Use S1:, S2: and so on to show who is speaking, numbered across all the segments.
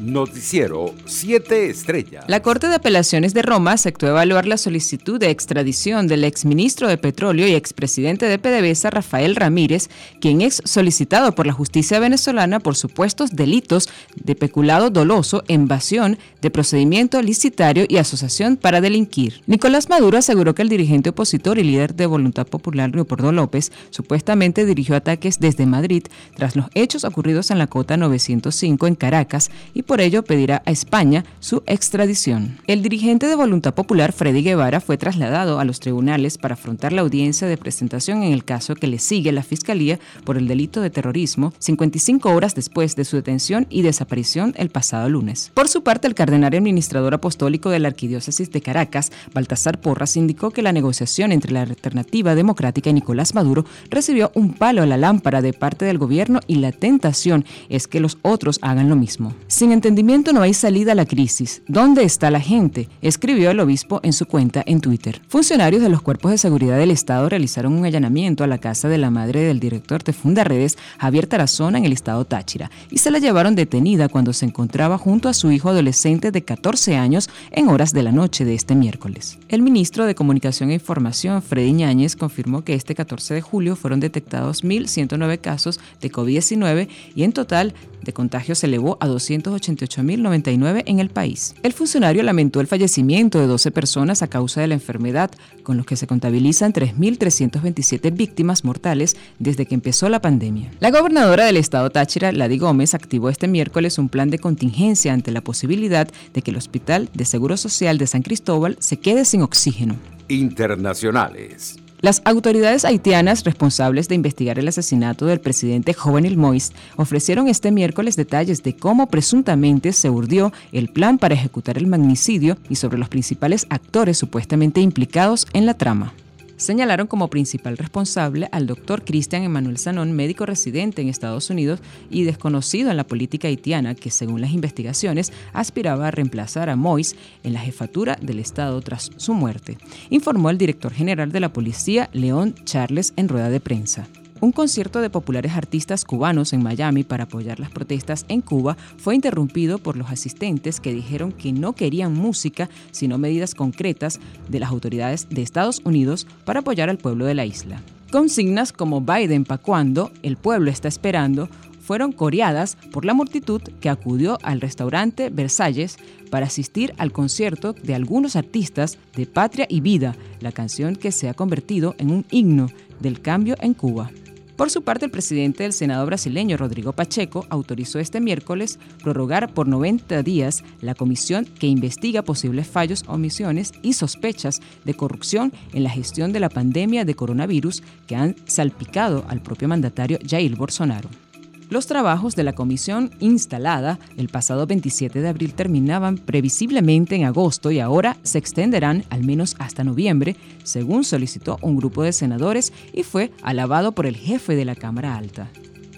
S1: Noticiero 7 Estrellas.
S2: La Corte de Apelaciones de Roma aceptó evaluar la solicitud de extradición del exministro de Petróleo y expresidente de PDVSA, Rafael Ramírez, quien es solicitado por la justicia venezolana por supuestos delitos de peculado doloso, invasión, de procedimiento licitario y asociación para delinquir. Nicolás Maduro aseguró que el dirigente opositor y líder de Voluntad Popular, Leopoldo López, supuestamente dirigió ataques desde Madrid tras los hechos ocurridos en la cota 905 en Caracas y por ello pedirá a España su extradición. El dirigente de Voluntad Popular, Freddy Guevara, fue trasladado a los tribunales para afrontar la audiencia de presentación en el caso que le sigue la Fiscalía por el delito de terrorismo 55 horas después de su detención y desaparición el pasado lunes. Por su parte, el cardenal administrador apostólico de la Arquidiócesis de Caracas, Baltasar Porras, indicó que la negociación entre la Alternativa Democrática y Nicolás Maduro recibió un palo a la lámpara de parte del gobierno y la tentación es que los otros hagan lo mismo. Sin entendimiento no hay salida a la crisis. ¿Dónde está la gente? Escribió el obispo en su cuenta en Twitter. Funcionarios de los cuerpos de seguridad del Estado realizaron un allanamiento a la casa de la madre del director de Fundaredes, Javier Tarazona, en el estado Táchira, y se la llevaron detenida cuando se encontraba junto a su hijo adolescente de 14 años en horas de la noche de este miércoles. El ministro de Comunicación e Información, Freddy Ñáñez, confirmó que este 14 de julio fueron detectados 1.109 casos de COVID-19 y en total de contagios se elevó a 288.099 en el país. El funcionario lamentó el fallecimiento de 12 personas a causa de la enfermedad, con los que se contabilizan 3.327 víctimas mortales desde que empezó la pandemia. La gobernadora del estado Táchira, Ladi Gómez, activó este miércoles un plan de contingencia ante la posibilidad de que el Hospital de Seguro Social de San Cristóbal se quede sin oxígeno.
S1: Internacionales.
S2: Las autoridades haitianas responsables de investigar el asesinato del presidente Jovenel Moïse ofrecieron este miércoles detalles de cómo presuntamente se urdió el plan para ejecutar el magnicidio y sobre los principales actores supuestamente implicados en la trama señalaron como principal responsable al doctor Cristian Emanuel Sanón, médico residente en Estados Unidos y desconocido en la política haitiana, que según las investigaciones aspiraba a reemplazar a Mois en la jefatura del Estado tras su muerte, informó el director general de la policía, León Charles, en rueda de prensa. Un concierto de populares artistas cubanos en Miami para apoyar las protestas en Cuba fue interrumpido por los asistentes que dijeron que no querían música, sino medidas concretas de las autoridades de Estados Unidos para apoyar al pueblo de la isla. Consignas como Biden pa' cuando, el pueblo está esperando, fueron coreadas por la multitud que acudió al restaurante Versalles para asistir al concierto de algunos artistas de Patria y Vida, la canción que se ha convertido en un himno del cambio en Cuba. Por su parte, el presidente del Senado brasileño, Rodrigo Pacheco, autorizó este miércoles prorrogar por 90 días la comisión que investiga posibles fallos, omisiones y sospechas de corrupción en la gestión de la pandemia de coronavirus que han salpicado al propio mandatario Jair Bolsonaro. Los trabajos de la comisión instalada el pasado 27 de abril terminaban previsiblemente en agosto y ahora se extenderán al menos hasta noviembre, según solicitó un grupo de senadores y fue alabado por el jefe de la Cámara Alta.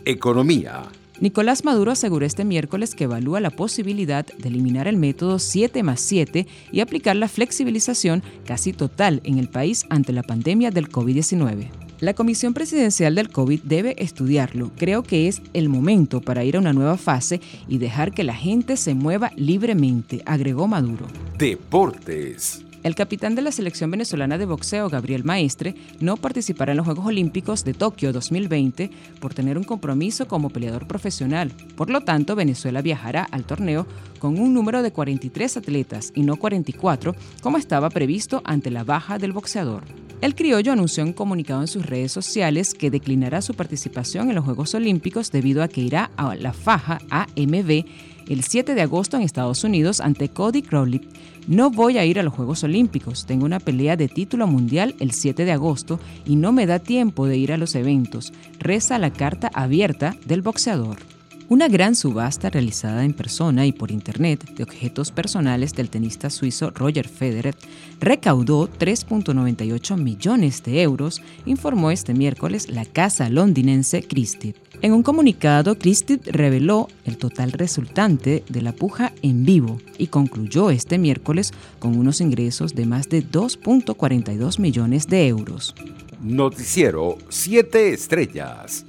S1: Economía.
S2: Nicolás Maduro aseguró este miércoles que evalúa la posibilidad de eliminar el método 7 más 7 y aplicar la flexibilización casi total en el país ante la pandemia del COVID-19. La Comisión Presidencial del COVID debe estudiarlo. Creo que es el momento para ir a una nueva fase y dejar que la gente se mueva libremente, agregó Maduro.
S1: Deportes.
S2: El capitán de la selección venezolana de boxeo, Gabriel Maestre, no participará en los Juegos Olímpicos de Tokio 2020 por tener un compromiso como peleador profesional. Por lo tanto, Venezuela viajará al torneo con un número de 43 atletas y no 44, como estaba previsto ante la baja del boxeador. El criollo anunció en comunicado en sus redes sociales que declinará su participación en los Juegos Olímpicos debido a que irá a la faja AMB el 7 de agosto en Estados Unidos ante Cody Crowley. No voy a ir a los Juegos Olímpicos, tengo una pelea de título mundial el 7 de agosto y no me da tiempo de ir a los eventos, reza la carta abierta del boxeador. Una gran subasta realizada en persona y por internet de objetos personales del tenista suizo Roger Federer recaudó 3.98 millones de euros, informó este miércoles la casa londinense Christie. En un comunicado, Christie reveló el total resultante de la puja en vivo y concluyó este miércoles con unos ingresos de más de 2.42 millones de euros.
S1: Noticiero 7 Estrellas.